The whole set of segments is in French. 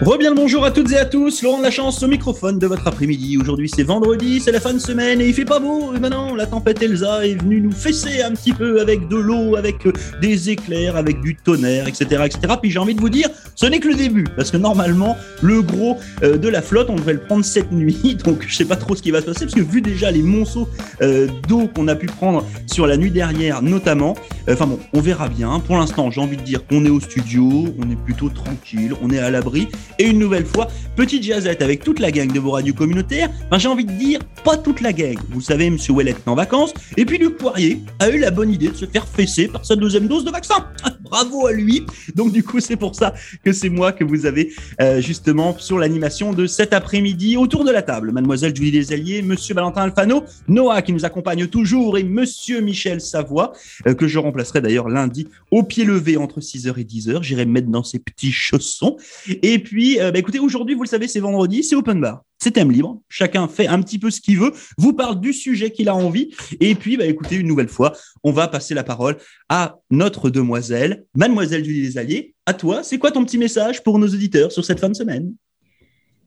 Rebien le bonjour à toutes et à tous, Laurent de la chance au microphone de votre après-midi. Aujourd'hui c'est vendredi, c'est la fin de semaine et il fait pas beau. Et maintenant la tempête Elsa est venue nous fesser un petit peu avec de l'eau, avec euh, des éclairs, avec du tonnerre, etc. etc. Puis j'ai envie de vous dire, ce n'est que le début. Parce que normalement, le gros euh, de la flotte, on devrait le prendre cette nuit. Donc je sais pas trop ce qui va se passer parce que vu déjà les monceaux euh, d'eau qu'on a pu prendre sur la nuit dernière notamment, enfin bon, on verra bien. Pour l'instant, j'ai envie de dire qu'on est au studio, on est plutôt tranquille, on est à l'abri. Et une nouvelle fois, petite jazzette avec toute la gang de vos radios communautaires. Enfin, j'ai envie de dire, pas toute la gang. Vous savez, Monsieur Ouellet est en vacances. Et puis Luc Poirier a eu la bonne idée de se faire fesser par sa deuxième dose de vaccin. Bravo à lui. Donc du coup, c'est pour ça que c'est moi que vous avez euh, justement sur l'animation de cet après-midi autour de la table. Mademoiselle Julie Desalliés, Monsieur Valentin Alfano, Noah qui nous accompagne toujours et Monsieur Michel Savoie, euh, que je remplacerai d'ailleurs lundi au pied levé entre 6h et 10h. J'irai me mettre dans ses petits chaussons. Et puis, euh, bah, écoutez, aujourd'hui, vous le savez, c'est vendredi, c'est open bar. C'est thème libre. Chacun fait un petit peu ce qu'il veut, vous parle du sujet qu'il a envie. Et puis, bah, écoutez, une nouvelle fois, on va passer la parole à notre demoiselle, Mademoiselle Julie Desalliés. À toi, c'est quoi ton petit message pour nos auditeurs sur cette fin de semaine?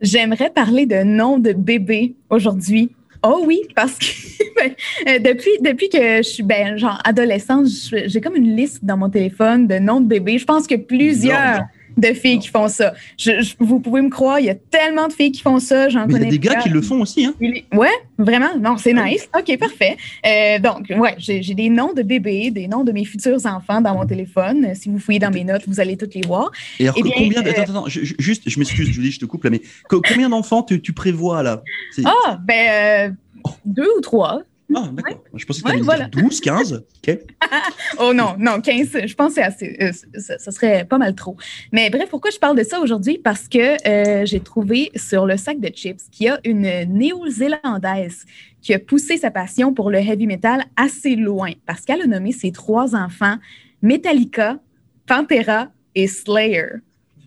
J'aimerais parler de nom de bébé aujourd'hui. Oh oui, parce que ben, euh, depuis, depuis que je suis ben, genre adolescente, j'ai comme une liste dans mon téléphone de noms de bébés. Je pense que plusieurs. Non de filles qui font ça. Je, vous pouvez me croire, il y a tellement de filles qui font ça. J'en connais. Il y a des gars qui le font aussi. Hein? Ouais, vraiment? Non, c'est nice. OK, parfait. Euh, donc, ouais, j'ai des noms de bébés, des noms de mes futurs enfants dans mon téléphone. Si vous fouillez dans mes notes, vous allez toutes les voir. Et alors, eh combien. Euh, attends, attends, juste, je m'excuse, Julie, je te coupe là, mais combien d'enfants tu, tu, prévois là? Ah, ben, euh, deux ou trois. Ah, d'accord. Je pensais que tu allais 12, 15. OK. oh non, non, 15, je pense que c'est assez. Euh, ça, serait pas mal trop. Mais bref, pourquoi je parle de ça aujourd'hui? Parce que euh, j'ai trouvé sur le sac de chips qu'il y a une néo-zélandaise qui a poussé sa passion pour le heavy metal assez loin parce qu'elle a nommé ses trois enfants Metallica, Pantera et Slayer.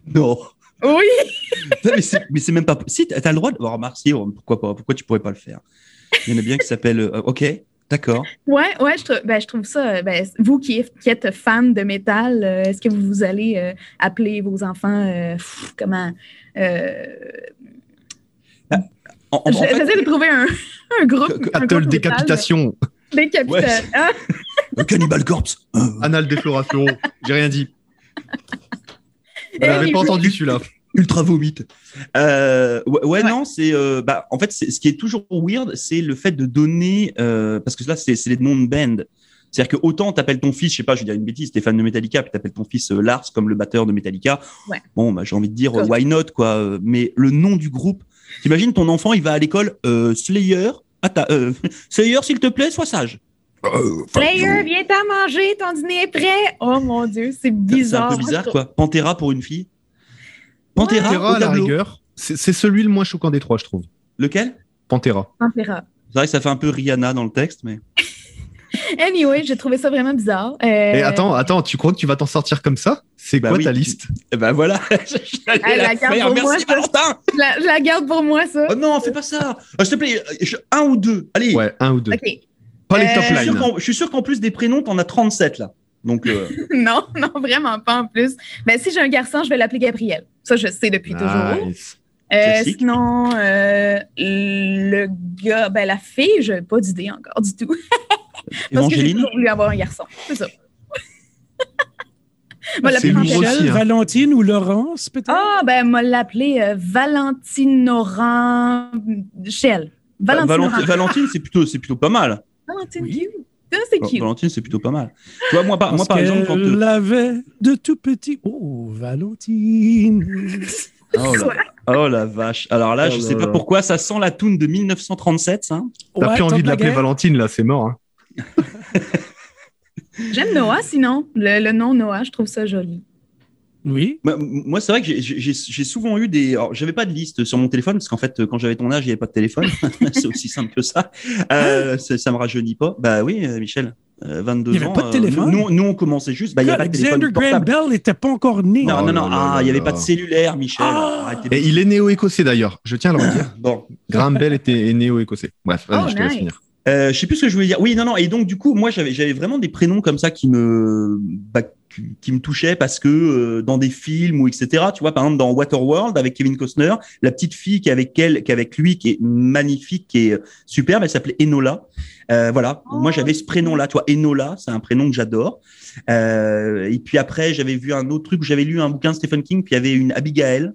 Non. Oui! mais c'est même pas. Si, tu as le droit de. voir merci, pourquoi pas? Pourquoi tu pourrais pas le faire? Il y en a bien qui s'appelle. Euh, OK, d'accord. Ouais, ouais, je, trouve, ben, je trouve ça. Ben, vous qui, êtes fan de métal, euh, est-ce que vous allez euh, appeler vos enfants comment bah, J'essaie de trouver un, un groupe. Battle décapitation. Décapitation. Ah. Cannibal Corpse. Anal défloration. J'ai rien dit. J'avais pas entendu celui-là ultra vomite. Euh, ouais, non, c'est euh, bah en fait ce qui est toujours weird, c'est le fait de donner euh, parce que là c'est les noms de band. C'est-à-dire que autant t'appelles ton fils, je sais pas, je vais dire une bêtise, t'es fan de Metallica, puis t'appelles ton fils Lars comme le batteur de Metallica. Bon, bah, j'ai envie de dire why not quoi. Mais le nom du groupe, t'imagines ton enfant, il va à l'école Slayer. Attends, Slayer, s'il te plaît, sois sage. Slayer, viens t'en manger, ton dîner est prêt. Oh mon dieu, c'est bizarre. C'est un peu bizarre quoi. Pantera pour une fille. Pantera, à la rigueur, c'est celui le moins choquant des trois, je trouve. Lequel? Pantera. Pantera. C'est vrai que ça fait un peu Rihanna dans le texte, mais. anyway, j'ai trouvé ça vraiment bizarre. Et euh, attends, attends, tu crois que tu vas t'en sortir comme ça? C'est bah quoi ta liste? Eh Ben voilà. je la, garde pour Merci moi, Valentin. Je la, garde pour moi, ça. Oh non, fais pas ça. Euh, s'il te plaît, un ou deux. Allez. Ouais, un ou deux. Ok. Pas les top lines. Je suis sûr qu'en plus des prénoms, t'en as 37 là. Donc, euh, non, non, vraiment pas en plus. Mais ben, si j'ai un garçon, je vais l'appeler Gabriel. Ça, je sais depuis toujours. Euh, sinon, euh, le gars, ben, la fille, je n'ai pas d'idée encore du tout. Parce que j'ai voulu avoir un garçon. C'est ça. C'est Michel, hein. Valentine ou Laurence, peut-être? Ah, ben, m'a l'appelé euh, Valentine Shell. Valentine, Valentine c'est plutôt, plutôt pas mal. Valentine oui c'est cute. Valentine, c'est plutôt pas mal. Tu vois, moi, par, moi, par exemple, quand. Elle l'avait de tout petit. Oh, Valentine. Oh la, oh la, vache. Alors là, oh je sais pas pourquoi, ça sent la toune de 1937, ça. T'as plus envie de l'appeler Valentine, là, c'est mort. Hein. J'aime Noah, sinon. Le, nom Noah, je trouve ça joli. Oui. Moi, c'est vrai que j'ai souvent eu des. J'avais pas de liste sur mon téléphone parce qu'en fait, quand j'avais ton âge, il n'y avait pas de téléphone. c'est aussi simple que ça. Euh, ça me rajeunit pas. Bah oui, euh, Michel. 22 il n'y avait pas de téléphone? nous, nous, on commençait juste. Bah, il y avait pas de téléphone Graham Bell n'était pas encore né. Non, non, non. ah, il n'y avait pas de cellulaire, Michel. Ah. Et il est néo-écossais d'ailleurs. Je tiens à le redire. bon. Graham Bell était néo-écossais. Bref, vas-y, oh, je te laisse finir. Euh, je sais plus ce que je voulais dire. Oui, non, non. Et donc, du coup, moi, j'avais, j'avais vraiment des prénoms comme ça qui me, bah, qui me touchait parce que euh, dans des films ou etc. Tu vois, par exemple dans Waterworld avec Kevin Costner, la petite fille qui est avec elle, qui avec lui, qui est magnifique, qui est superbe, elle s'appelait Enola. Euh, voilà, moi j'avais ce prénom-là, toi Enola, c'est un prénom que j'adore. Euh, et puis après, j'avais vu un autre truc j'avais lu un bouquin de Stephen King, puis il y avait une Abigail.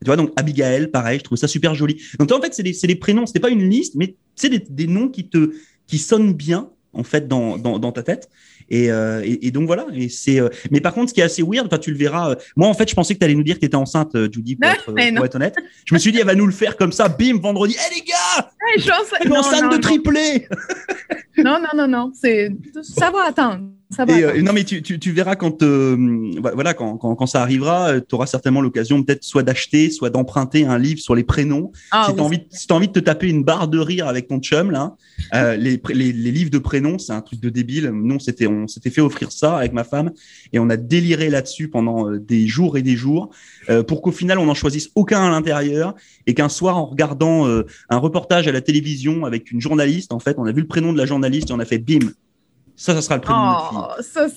Tu vois, donc Abigail, pareil, je trouve ça super joli. Donc en fait, c'est des, des prénoms, c'était pas une liste, mais c'est des, des noms qui te qui sonnent bien en fait dans, dans, dans ta tête. Euh, et, et, donc voilà. Et c'est. Euh, mais par contre, ce qui est assez weird, tu le verras. Euh, moi, en fait, je pensais que tu allais nous dire que tu étais enceinte, Judy, pour, être, honnête. Je me suis dit, elle va nous le faire comme ça, bim, vendredi. Hé les gars, hey, je enceinte de triplé. non, non, non, non. C'est ça va attendre. Euh, non, mais tu, tu, tu verras quand, euh, voilà, quand, quand, quand, ça arrivera, euh, tu auras certainement l'occasion peut-être soit d'acheter, soit d'emprunter un livre sur les prénoms. Ah si tu as, envie, si as envie de te taper une barre de rire avec ton chum, là, euh, les, les, les, livres de prénoms, c'est un truc de débile. Nous, c'était, on s'était fait offrir ça avec ma femme et on a déliré là-dessus pendant des jours et des jours pour qu'au final, on n'en choisisse aucun à l'intérieur et qu'un soir, en regardant un reportage à la télévision avec une journaliste, en fait, on a vu le prénom de la journaliste et on a fait bim ça, ça sera le prénom de notre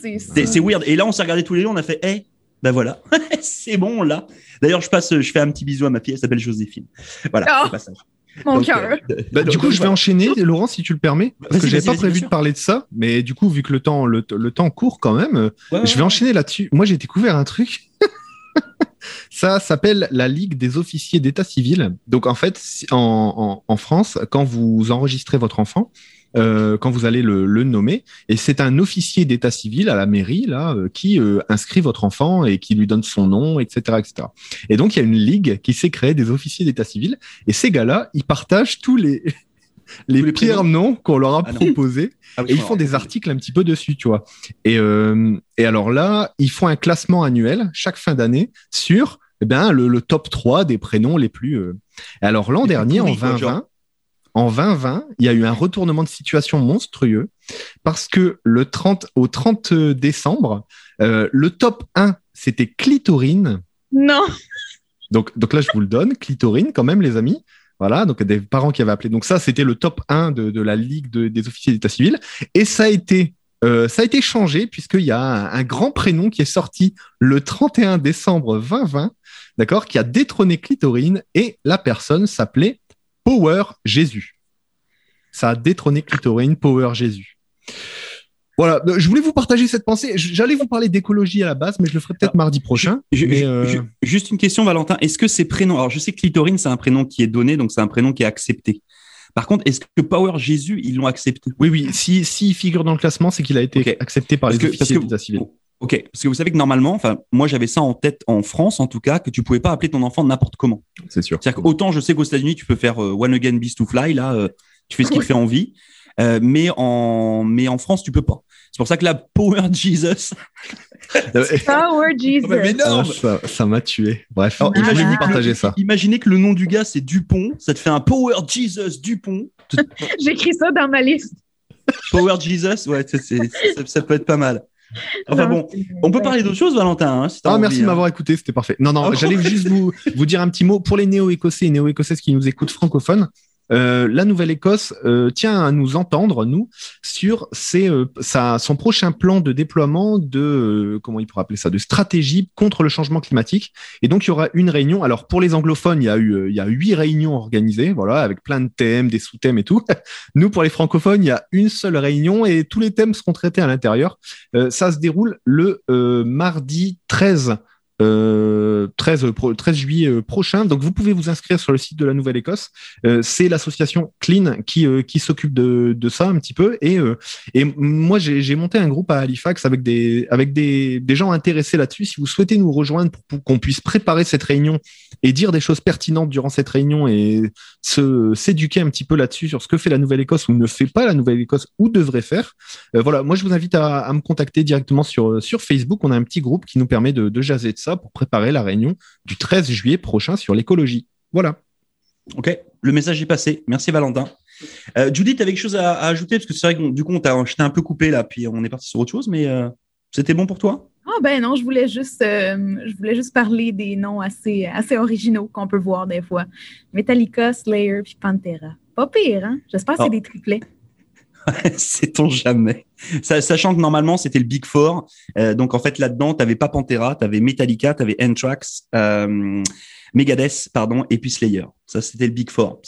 fille. Ça, c'est C'est weird. Et là, on s'est regardé tous les deux, on a fait, hé, ben voilà, c'est bon là. D'ailleurs, je passe, je fais un petit bisou à ma fille, elle s'appelle Joséphine. Voilà, oh, passage. Mon cœur. Euh, bah, du coup, je vais enchaîner, Laurent, si tu le permets, parce que j'avais pas prévu de parler de ça, mais du coup, vu que le temps, le, temps court quand même, je vais enchaîner là-dessus. Moi, j'ai découvert un truc. Ça s'appelle la Ligue des officiers d'état civil. Donc en fait, en, en, France, quand vous enregistrez votre enfant, euh, quand vous allez le, le nommer. Et c'est un officier d'état civil à la mairie là euh, qui euh, inscrit votre enfant et qui lui donne son nom, etc., etc. Et donc il y a une ligue qui s'est créée des officiers d'état civil. Et ces gars-là, ils partagent tous les les, les pires noms qu'on leur a ah proposés ah et ils font des articles un petit peu dessus, tu vois. Et, et alors là, ils font un classement annuel chaque fin d'année sur eh bien, le, le, top 3 des prénoms les plus. Alors l'an dernier, en 2020, en 2020, il y a eu un retournement de situation monstrueux parce que le 30, au 30 décembre, euh, le top 1, c'était Clitorine. Non. Donc, donc là, je vous le donne, Clitorine quand même, les amis. Voilà, donc des parents qui avaient appelé. Donc ça, c'était le top 1 de, la Ligue des officiers d'état civil. Et ça a été, euh, ça a été changé puisqu'il y a un, un, grand prénom qui est sorti le 31 décembre 2020, d'accord, qui a détrôné Clitorine et la personne s'appelait Power Jésus. Ça a détrôné Clitorine, Power Jésus. Voilà, je voulais vous partager cette pensée. J'allais vous parler d'écologie à la base, mais je le ferai peut-être mardi prochain. Euh, juste une question, Valentin. Est-ce que ces prénoms, alors je sais que Clitorine, c'est un prénom qui est donné, donc c'est un prénom qui est accepté. Par contre, est-ce que Power Jésus, ils l'ont accepté? Oui, oui. S'il si, figure dans le classement, c'est qu'il a été accepté par les officiers d'état civil. Ok, parce que vous savez que normalement, enfin, moi j'avais ça en tête en France en tout cas, que tu pouvais pas appeler ton enfant n'importe comment. C'est sûr. C'est-à-dire qu'autant je sais qu'aux États-Unis tu peux faire euh, One Again Beast to Fly, là, euh, tu fais ce qui te fait envie, euh, mais en mais en France tu peux pas. C'est pour ça que là, Power Jesus. Power Jesus. mais non, ah, ça m'a tué. Bref, imaginez partager ça. Imaginez que le nom du gars c'est Dupont, ça te fait un Power Jesus Dupont. J'écris ça dans ma liste. Power Jesus, ouais, ça peut être pas mal. Enfin bon, on peut parler d'autre chose, Valentin. Hein, ah, merci de hein. m'avoir écouté, c'était parfait. Non, non, ah j'allais juste vous, vous dire un petit mot pour les néo-écossais et néo-écossaises qui nous écoutent francophones. Euh, la Nouvelle-Écosse euh, tient à nous entendre, nous, sur ses, euh, sa, son prochain plan de déploiement de, comment il pourrait appeler ça, de stratégie contre le changement climatique. Et donc, il y aura une réunion. Alors, pour les anglophones, il y a eu, il y a huit réunions organisées, voilà, avec plein de thèmes, des sous-thèmes et tout. Nous, pour les francophones, il y a une seule réunion et tous les thèmes seront traités à l'intérieur. ça se déroule le mardi 13 13, euh, 13 juillet euh, prochain. Donc, vous pouvez vous inscrire sur le site de la Nouvelle-Écosse. Euh, c'est l'association Clean qui, qui s'occupe de, de, ça un petit peu. Et, et moi, j'ai monté un groupe à Halifax avec des, avec des, des gens intéressés là-dessus. Si vous souhaitez nous rejoindre pour, qu'on puisse préparer cette réunion et dire des choses pertinentes durant cette réunion et se s'éduquer un petit peu là-dessus sur ce que fait la Nouvelle-Écosse ou ne fait pas la Nouvelle-Écosse ou devrait faire. voilà, moi, je vous invite à, à, me contacter directement sur, sur Facebook. On a un petit groupe qui nous permet de, de jaser de ça pour préparer la réunion du 13 juillet prochain sur l'écologie. Voilà. Ok, le message est passé. Merci Valentin. Euh, Judith, tu avais quelque chose à, ajouter? Parce que c'est vrai que du coup, on t'a, un peu coupé là, puis on est parti sur autre chose, mais euh, c'était bon pour toi? Ah ben non, je voulais juste, euh, je voulais juste parler des noms assez, assez originaux qu'on peut voir des fois. Metallica, Slayer, puis Pantera. Pas pire, hein? J'espère que c'est ah. des triplets. Sait-on jamais. Sa- Sachant que normalement, c'était le Big Four. Euh, donc, en fait, là-dedans, t'avais pas Pantera, t'avais Metallica, t'avais Anthrax, euh, Megadeth, pardon, et puis Slayer. Ça, c'était le Big Four.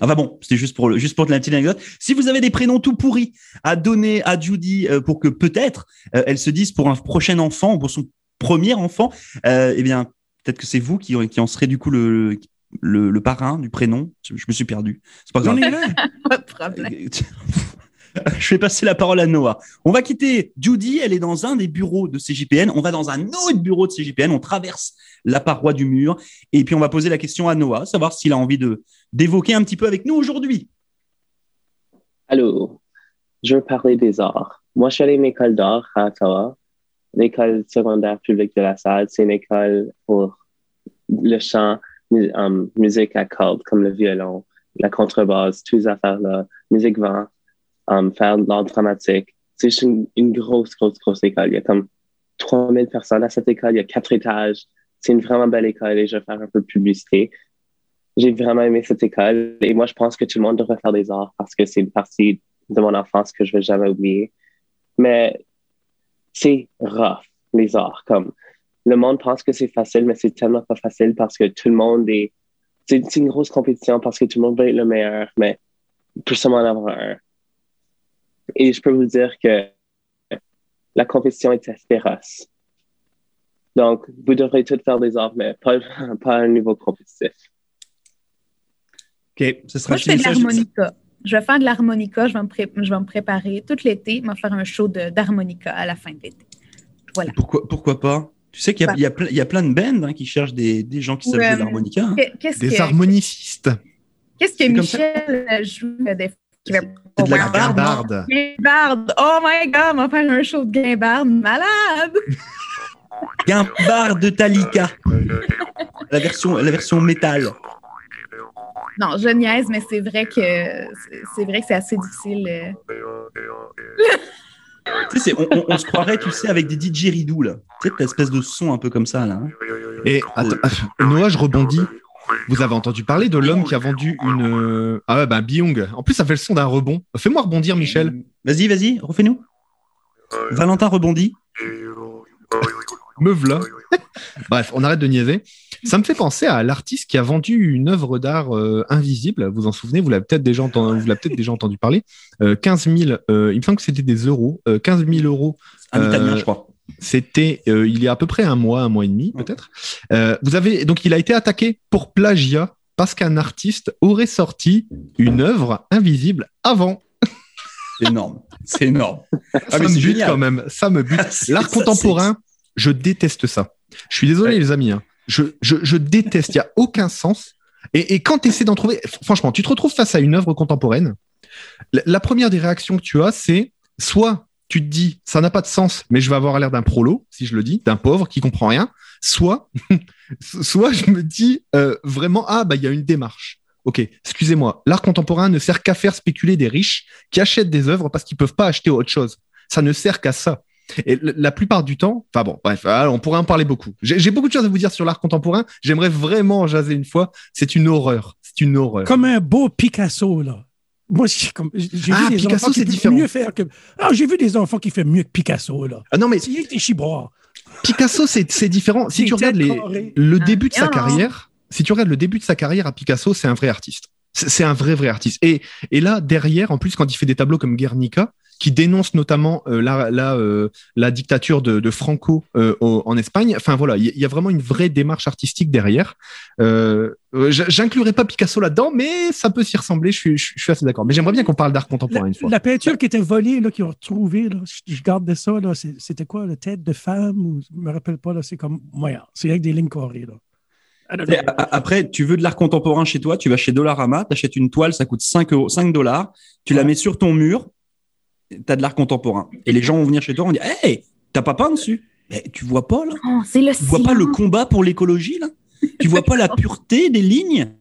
Enfin bon, c'était juste pour le, juste pour la petite anecdote. Si vous avez des prénoms tout pourris à donner à Judy euh, pour que peut-être euh, elle se dise pour un prochain enfant ou pour son premier enfant, eh bien, peut-être que c'est vous qui, qui en serez du coup le, le, le parrain du prénom. Je, je me suis perdu. C'est pas grave. Je vais passer la parole à Noah. On va quitter Judy, elle est dans un des bureaux de CJPN. On va dans un autre bureau de CJPN. On traverse la paroi du mur et puis on va poser la question à Noah, savoir s'il a envie de d'évoquer un petit peu avec nous aujourd'hui. Allô, je veux parler des arts. Moi, je suis allé à une école d'art à Ottawa. L'école secondaire publique de la salle, c'est une école pour le chant, um, musique à cordes, comme le violon, la contrebasse, toutes ces affaires-là, musique vent, um, faire de l'art dramatique. C'est juste une, grosse, grosse, grosse école. Il y a comme 3000 personnes à cette école. Il y a quatre étages. C'est une vraiment belle école et je vais faire un peu de publicité. J'ai vraiment aimé cette école et moi, je pense que tout le monde devrait faire des arts parce que c'est une partie de mon enfance que je vais jamais oublier. Mais c'est rough, les arts. Comme, le monde pense que c'est facile, mais c'est tellement pas facile parce que tout le monde est, c'est une grosse compétition parce que tout le monde veut être le meilleur, mais il peut seulement en avoir un. Et je peux vous dire que la compétition est féroce. Donc, vous devrez tous faire des arts, mais pas, pas à un niveau compétitif. Ok, ce sera Moi, je fais de l'harmonica. Je vais faire de l'harmonica. Je, vais me pré- je vais me préparer tout l'été. Je vais faire un show d'harmonica à la fin de l'été. Voilà. Pourquoi, pourquoi pas? Tu sais qu'il y, a- Bah. il y, a ple- il y a plein de bands hein, qui cherchent des, des gens qui savent jouer de l'harmonica. hein. Des que, harmonicistes. qu'est-ce que ça. Michel joue euh, des qui va C'est de la Guimbarde. Guimbarde. Oh my God, on va faire un show de Guimbarde malade. Guimbard de Talika. La version, la version métal. Non, je niaise, mais c'est vrai que c'est- c'est vrai que c'est assez difficile. Tu sais, on, on- on se croirait, tu sais, avec des DJ ridoux, là. Tu sais, cette espèce de son un peu comme ça, là. hein. Et attends, Noah, je rebondis. Vous avez entendu parler de l'homme qui a vendu une. euh, Ah ouais, bah, Byung. En plus, ça fait le son d'un rebond. Fais-moi rebondir, Michel. Vas-y, vas-y, refais-nous. Valentin rebondit. Meuf là. Bref, on arrête de niaiser. Ça me fait penser à l'artiste qui a vendu une œuvre d'art euh, invisible. Vous en souvenez? Vous l'avez peut-être déjà, entendu, vous l'avez peut-être déjà entendu parler. Euh, 15 000, euh, il me semble que c'était des euros. Euh, 15 000 euros. Un Euh, italien, je crois. C'était euh, il y a à peu près un mois, un mois et demi peut-être. Euh, vous avez donc il a été attaqué pour plagiat parce qu'un artiste aurait sorti une œuvre invisible avant. C'est énorme. C'est énorme. ça mais me bute quand même. Ça me bute. L'art contemporain, je déteste ça. Je suis désolé, Ouais. les amis. hein. Je, je, je déteste. Il n'y a aucun sens. Et, et quand tu essaies d'en trouver, franchement, tu te retrouves face à une œuvre contemporaine. La, la première des réactions que tu as, c'est soit tu te dis, ça n'a pas de sens, mais je vais avoir l'air d'un prolo, si je le dis, d'un pauvre qui comprend rien. Soit, soit je me dis euh, vraiment, ah, bah, il y a une démarche. Ok, excusez-moi, l'art contemporain ne sert qu'à faire spéculer des riches qui achètent des œuvres parce qu'ils peuvent pas acheter autre chose. Ça ne sert qu'à ça. Et la plupart du temps, enfin bon, bref, ah, on pourrait en parler beaucoup. J'ai beaucoup de choses à vous dire sur l'art contemporain. J'aimerais vraiment en jaser une fois. C'est une horreur. C'est une horreur. Comme un beau Picasso, là. Moi, j'ai comme- j'ai Ah, vu des Picasso, enfants qui différent. mieux faire que. Ah, j'ai vu des enfants qui font mieux que Picasso, là. Ah non, mais C'est rien que des chiboires. Picasso, c'est différent. Si tu regardes les, le Ah, début de sa carrière, si tu regardes le début de sa carrière à Picasso, c'est un vrai artiste. C'est un vrai, vrai artiste. Et, et là, derrière, en plus, quand il fait des tableaux comme Guernica, qui dénonce notamment euh, la, la, euh, la dictature de, de Franco euh, au- en Espagne, enfin voilà, il y, a vraiment une vraie démarche artistique derrière. J'inclurai pas Picasso là-dedans, mais ça peut s'y ressembler, je suis, je, je suis assez d'accord. Mais j'aimerais bien qu'on parle d'art contemporain La, une fois. la peinture qui était volée, là, qu'ils ont retrouvée, là, je, je gardais ça, là, c'est- c'était quoi, la tête de femme, ou, je me rappelle pas, c'est comme moyen. C'est avec des lignes carrées, là. Après, tu veux de l'art contemporain chez toi, tu vas chez Dollarama, t'achètes une toile, ça coûte 5, euros, 5 dollars, tu la mets sur ton mur, t'as de l'art contemporain. Et les gens vont venir chez toi, on dit Hey, t'as pas peint dessus? Mais tu vois pas là. Oh, c'est le Tu vois pas le combat pour l'écologie là. Tu vois pas la pureté des lignes.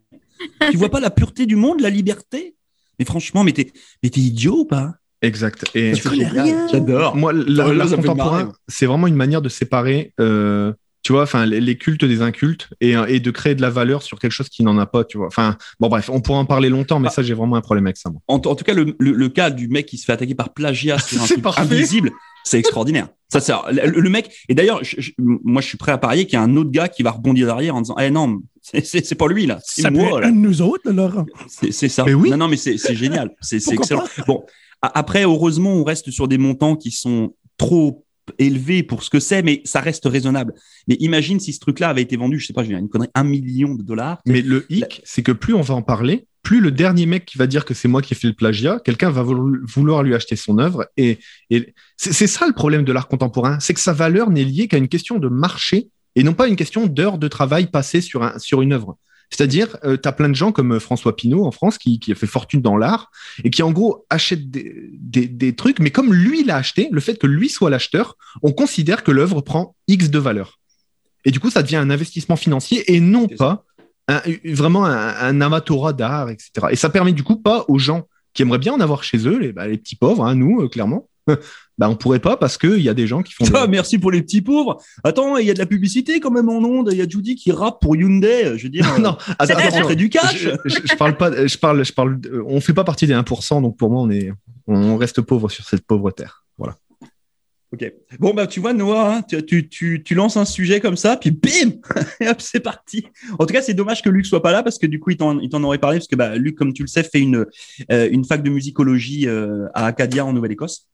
Tu vois pas la pureté du monde, la liberté. Mais franchement, mais t'es mais t'es idiot ou pas? Exact. Et J'adore. Moi, Oh, l'art fait contemporain, c'est vraiment une manière de séparer euh, tu vois, enfin, les, cultes des incultes et, et de créer de la valeur sur quelque chose qui n'en a pas, tu vois. Enfin, bon, bref, on pourrait en parler longtemps, mais Ah. ça, j'ai vraiment un problème avec ça. moi. En, en tout cas, le, le- le cas du mec qui se fait attaquer par plagiat sur un C'est truc invisible, c'est extraordinaire. Ça, c'est le, le mec. Et d'ailleurs, je- je- moi, je suis prêt à parier qu'il y a un autre gars qui va rebondir derrière en disant, eh non, c'est- c'est c'est pas lui là, c'est Ça peut moi. être là. un de nous autres, là, Laurent. C'est c'est ça. Mais oui. Non, non, mais c'est c'est génial. C'est excellent. Bon, a- après, heureusement, on reste sur des montants qui sont trop élevés pour ce que c'est, mais ça reste raisonnable. Mais imagine si ce truc-là avait été vendu, je sais pas, je vais dire une connerie, un million de dollars. Mais le hic, c'est que plus on va en parler, plus le dernier mec qui va dire que c'est moi qui ai fait le plagiat, quelqu'un va voulo- vouloir lui acheter son œuvre. Et, et c'est c'est ça le problème de l'art contemporain, c'est que sa valeur n'est liée qu'à une question de marché et non pas une question d'heures de travail passées sur, un, sur une œuvre. C'est-à-dire, tu as plein de gens comme euh, François Pinault en France qui, qui a fait fortune dans l'art et qui en gros achètent des, des, des trucs, mais comme lui l'a acheté, le fait que lui soit l'acheteur, on considère que l'œuvre prend X de valeur. Et du coup, ça devient un investissement financier et non pas un- vraiment un, un amatorat d'art, etc. Et ça permet du coup pas aux gens qui aimeraient bien en avoir chez eux, les, bah, les petits pauvres, hein, nous, euh, clairement, bah, on pourrait pas parce qu'il y a des gens qui font. Ah, merci pour les petits pauvres. Attends, il y a de la publicité quand même en ondes. Il y a Judy qui rappe pour Hyundai. Je veux dire, non, ça attends, rentrer du cash. Je, je- je parle pas, je parle, je parle, de- on fait pas partie des 1%, donc pour moi, on est, on reste pauvre sur cette pauvre terre. Voilà. Ok. Bon, bah, tu vois, Noah, hein, tu, tu, tu, tu lances un sujet comme ça, puis bim hop, c'est parti. En tout cas, c'est dommage que Luc soit pas là parce que du coup, il t'en il t'en aurait parlé parce que bah, Luc, comme tu le sais, fait une, euh, une fac de musicologie euh, à Acadia en Nouvelle-Écosse.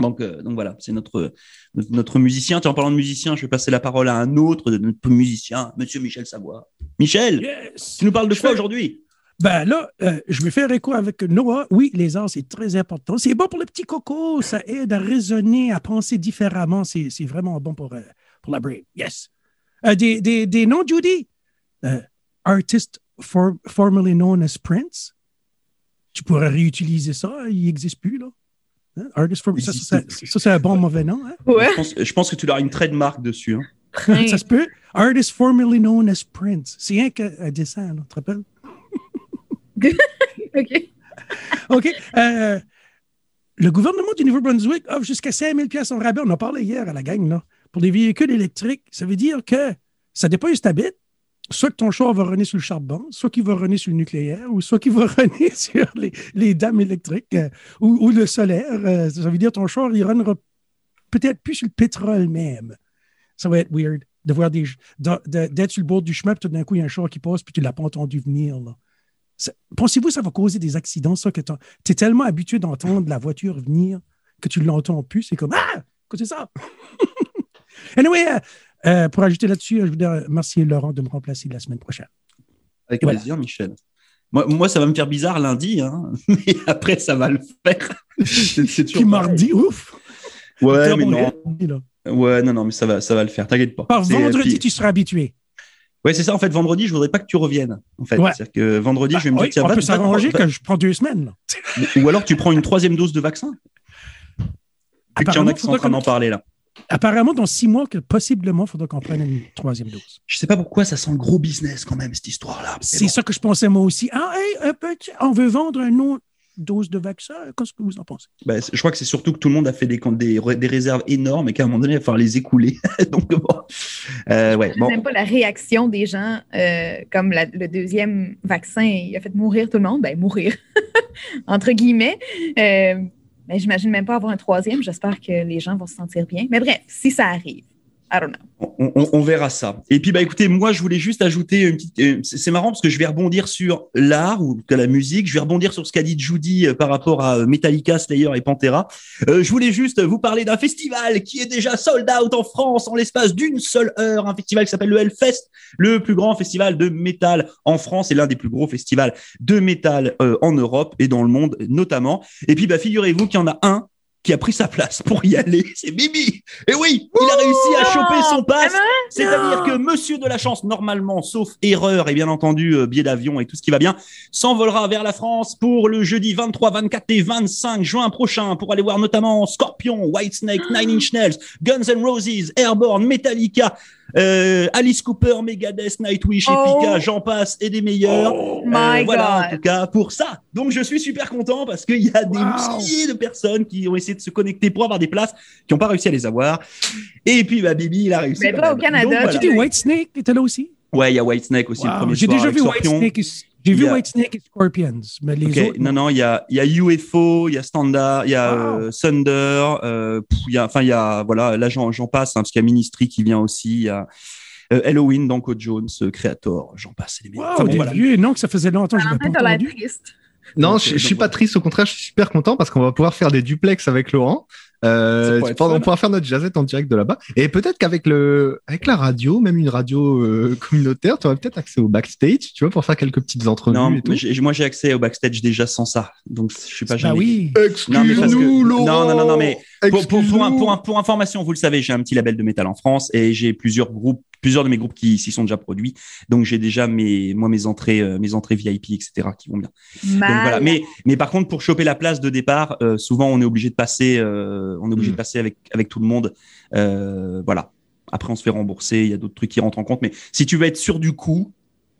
Donc, euh, donc voilà, c'est notre, notre, notre musicien. En parlant de musicien, je vais passer la parole à un autre de notre musicien, Monsieur Michel Savoie. Michel, Yes. tu nous parles de Je quoi fais- aujourd'hui? Ben là, euh, je vais faire écho avec Noah. Oui, les arts, c'est très important. C'est bon pour le petit coco. Ça aide à raisonner, à penser différemment. C'est vraiment bon pour, euh, pour la brain. Yes. Euh, des, des, des noms, Judy? Artist for, formerly known as Prince. Tu pourrais réutiliser ça. Il n'existe plus, là. Hein? Artist for... Ça, ça, ça, ça, c'est un bon mauvais nom. Hein? Ouais. je, pense, je pense que tu auras une trademark dessus. Hein. Ça se peut. Artist formerly known as Prince. C'est rien qu'un dessin, tu te rappelles? OK. OK. Euh, le gouvernement du Nouveau-Brunswick offre jusqu'à 5 000 pièces en rabais. On en parlait hier à la gang, là. Pour des véhicules électriques, ça veut dire que ça dépend où tu habites. Soit que ton char va runner sur le charbon, soit qu'il va runner sur le nucléaire, ou soit qu'il va runner sur les, les dames électriques euh, ou, le solaire. Euh, ça veut dire ton char, il runnera peut-être plus sur le pétrole même. Ça va être weird d'être sur le bord du chemin, puis tout d'un coup, il y a un char qui passe, puis tu ne l'as pas entendu venir. Pensez-vous que ça va causer des accidents, ça, que tu es tellement habitué d'entendre la voiture venir que tu ne l'entends plus? C'est comme Ah! Écoutez ça! anyway, euh, euh, pour ajouter là-dessus, je voudrais remercier Laurent de me remplacer la semaine prochaine. Avec plaisir, Michel. Moi, moi, ça va me faire bizarre lundi, hein, mais après, ça va le faire. C'est- Puis mardi, ouf! Ouais, mais non. là. Ouais, non, non, mais ça va, ça va le faire. T'inquiète pas. Par vendredi, puis- tu seras habitué. Ouais, c'est ça. En fait, vendredi, je voudrais pas que tu reviennes. En fait, Ouais. c'est-à-dire que vendredi, je vais me Ah, dire, oui, tiens, on va- peut s'arranger que je prends deux semaines. là. Ou alors, tu prends une troisième dose de vaccin. Vu qu'il y en a qui sont en train d'en parler là. Apparemment, dans six mois, que possiblement, il faudra qu'on prenne une troisième dose. Je sais pas pourquoi ça sent le gros business quand même cette histoire-là. C'est bon. ça que je pensais moi aussi. Ah, hey, un petit- on veut vendre une autre dose de vaccin. Qu'est-ce que vous en pensez? C'est- je crois que c'est surtout que tout le monde a fait des, des, des réserves énormes et qu'à un moment donné, il va falloir les écouler. Donc bon, Euh, ouais, bon. Même pas la réaction des gens, euh, comme la- le deuxième vaccin, il a fait mourir tout le monde. Ben, mourir, entre guillemets. Euh, mais j'imagine même pas avoir un troisième. J'espère que les gens vont se sentir bien. Mais bref, si ça arrive, I don't know. On, verra ça. Et puis, bah, écoutez, moi, je voulais juste ajouter une petite. euh, c'est marrant parce que je vais rebondir sur l'art ou la musique. Je vais rebondir sur ce qu'a dit Judy euh, par rapport à euh, Metallica, Slayer et Pantera. Je voulais juste vous parler d'un festival qui est déjà sold out en France en l'espace d'une seule heure. Un festival qui s'appelle le Hellfest, le plus grand festival de métal en France et l'un des plus gros festivals de métal en Europe et dans le monde notamment. Et puis, bah, figurez-vous qu'il y en a un qui a pris sa place pour y aller, c'est Bibi. Et oui, il a réussi à choper son passe. C'est-à-dire que monsieur de la chance, normalement, sauf erreur et bien entendu euh, billet d'avion et tout ce qui va bien, s'envolera vers la France pour le jeudi 23, 24 et 25 juin prochain pour aller voir notamment Scorpion, Whitesnake, Nine Inch Nails, Guns N' Roses, Airborne, Metallica, euh, Alice Cooper, Megadeth, Nightwish, Oh. Epica, j'en passe et des meilleurs. Oh, Euh, My voilà, en God. tout cas, pour ça. Donc, je suis super content parce qu'il y a des Wow. milliers de personnes qui ont essayé de se connecter pour avoir des places, qui n'ont pas réussi à les avoir. Et puis, bah, Bibi, il a réussi. Mais toi, au Canada, Donc, tu voilà. Tu dis Whitesnake était là aussi? Ouais, il y a Whitesnake aussi, le premier J'ai déjà vu Scorpion. Whitesnake. J'ai vu a- Whitesnake et Scorpions, mais les autres. non, non, il y a, il y a UFO, il y a Standard, il y a Wow. euh, Thunder, euh, il y a, enfin, il y a, voilà, là, j'en passe, hein, parce qu'il y a Ministry qui vient aussi, il y a euh, Halloween, Danko Jones, Creator, j'en passe, les meilleurs. Wow, Enfin, bon, voilà. vieux noms que ça faisait longtemps que je pas entendu. triste. Non, Donc, je, je suis pas triste, au contraire, je suis super content parce qu'on va pouvoir faire des duplex avec Laurent. Euh, on pourra faire notre jazzette en direct de là-bas. Et peut-être qu'avec le, avec la radio, même une radio euh, communautaire, tu aurais peut-être accès au backstage, tu vois, pour faire quelques petites entrevues Non, et tout. moi, j'ai accès au backstage déjà sans ça, donc je suis pas Bah oui. Mais parce que- Excuse-nous, non, non, non, non, mais Pour, pour, pour, Excuse-nous. pour, pour information, vous le savez, j'ai un petit label de métal en France et j'ai plusieurs groupes, plusieurs de mes groupes qui s'y sont déjà produits. Donc j'ai déjà mes, moi mes entrées, euh, mes entrées VIP, etc. qui vont bien. Donc voilà. Mais, mais par contre, pour choper la place de départ, euh, souvent on est obligé de passer, euh, on est obligé de passer avec avec tout le monde. Euh, voilà. Après, on se fait rembourser. Il y a d'autres trucs qui rentrent en compte. Mais si tu veux être sûr du coup,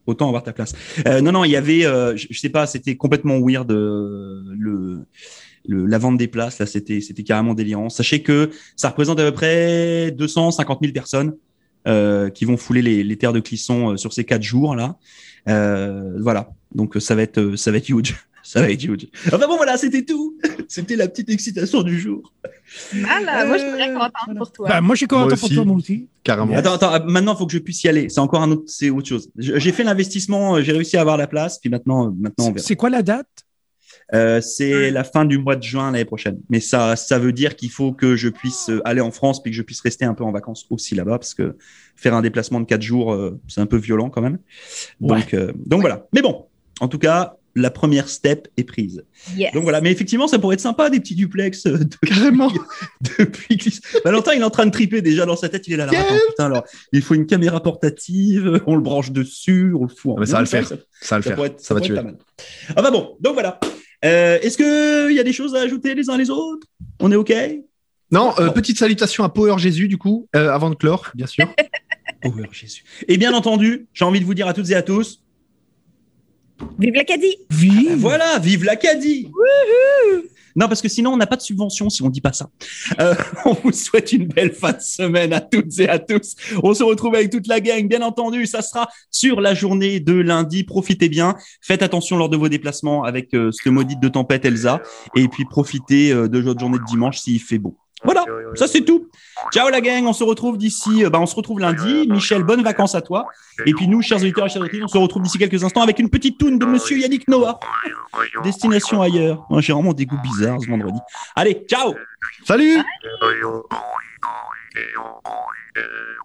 autant avoir ta place. Euh, non, non, il y avait, euh, je, je sais pas, c'était complètement weird euh, le, le la vente des places. Là, c'était c'était carrément délirant. Sachez que ça représente à peu près 250 000 personnes. Euh, qui vont fouler les, les terres de Clisson euh, sur ces quatre jours là. Euh, voilà, donc euh, ça va être euh, ça va être huge. Ça va être huge. Enfin bon, voilà, c'était tout. C'était la petite excitation du jour. Moi, je suis très contente pour toi. Ben, moi, je suis pour toi, moi aussi. Carrément. Attends, attends, maintenant, il faut que je puisse y aller. C'est encore un autre, c'est autre chose. J'ai fait l'investissement, j'ai réussi à avoir la place, puis maintenant, maintenant, on verra. C'est quoi la date? Euh, c'est la fin du mois de juin l'année prochaine. Mais ça, ça veut dire qu'il faut que je puisse euh, aller en France, puis que je puisse rester un peu en vacances aussi là-bas, parce que faire un déplacement de quatre jours, euh, c'est un peu violent quand même. Donc, euh, donc voilà. Mais bon, en tout cas, la première step est prise. Yes. Donc voilà. Mais effectivement, ça pourrait être sympa des petits duplex euh, de- Carrément. depuis Valentin, il est en train de triper déjà dans sa tête. Il est là. Yes. attends, putain, alors, il faut une caméra portative, on le branche dessus, on le fout en Ah, mais ça va le faire. Ça, Ça va le ça faire. être, ça va tuer. Ah bah bon, donc voilà. Euh, Est-ce qu'il y a des choses à ajouter les uns les autres? On est OK? Non, euh, petite salutation à Power Jésus, du coup, euh, avant de clore, bien sûr. Oh Jésus. Et bien entendu, j'ai envie de vous dire à toutes et à tous, Vive l'Acadie! Vive! voilà, vive l'Acadie Non, parce que sinon, on n'a pas de subvention si on dit pas ça. Euh, on vous souhaite une belle fin de semaine à toutes et à tous. On se retrouve avec toute la gang, bien entendu. Ça sera sur la journée de lundi. Profitez bien. Faites attention lors de vos déplacements avec euh, ce maudit de tempête Elsa. Et puis profitez euh, de votre journée de dimanche s'il fait beau. Voilà, ça c'est tout. Ciao la gang, on se retrouve d'ici, euh, bah, on se retrouve lundi. Michel, bonnes vacances à toi. Et puis nous, chers auditeurs et chers auditrices, on se retrouve d'ici quelques instants avec une petite toune de Monsieur Yannick Noah. Destination ailleurs. Moi, J'ai vraiment des goûts bizarres ce vendredi. Allez, ciao Salut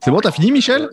C'est bon, t'as fini, Michel?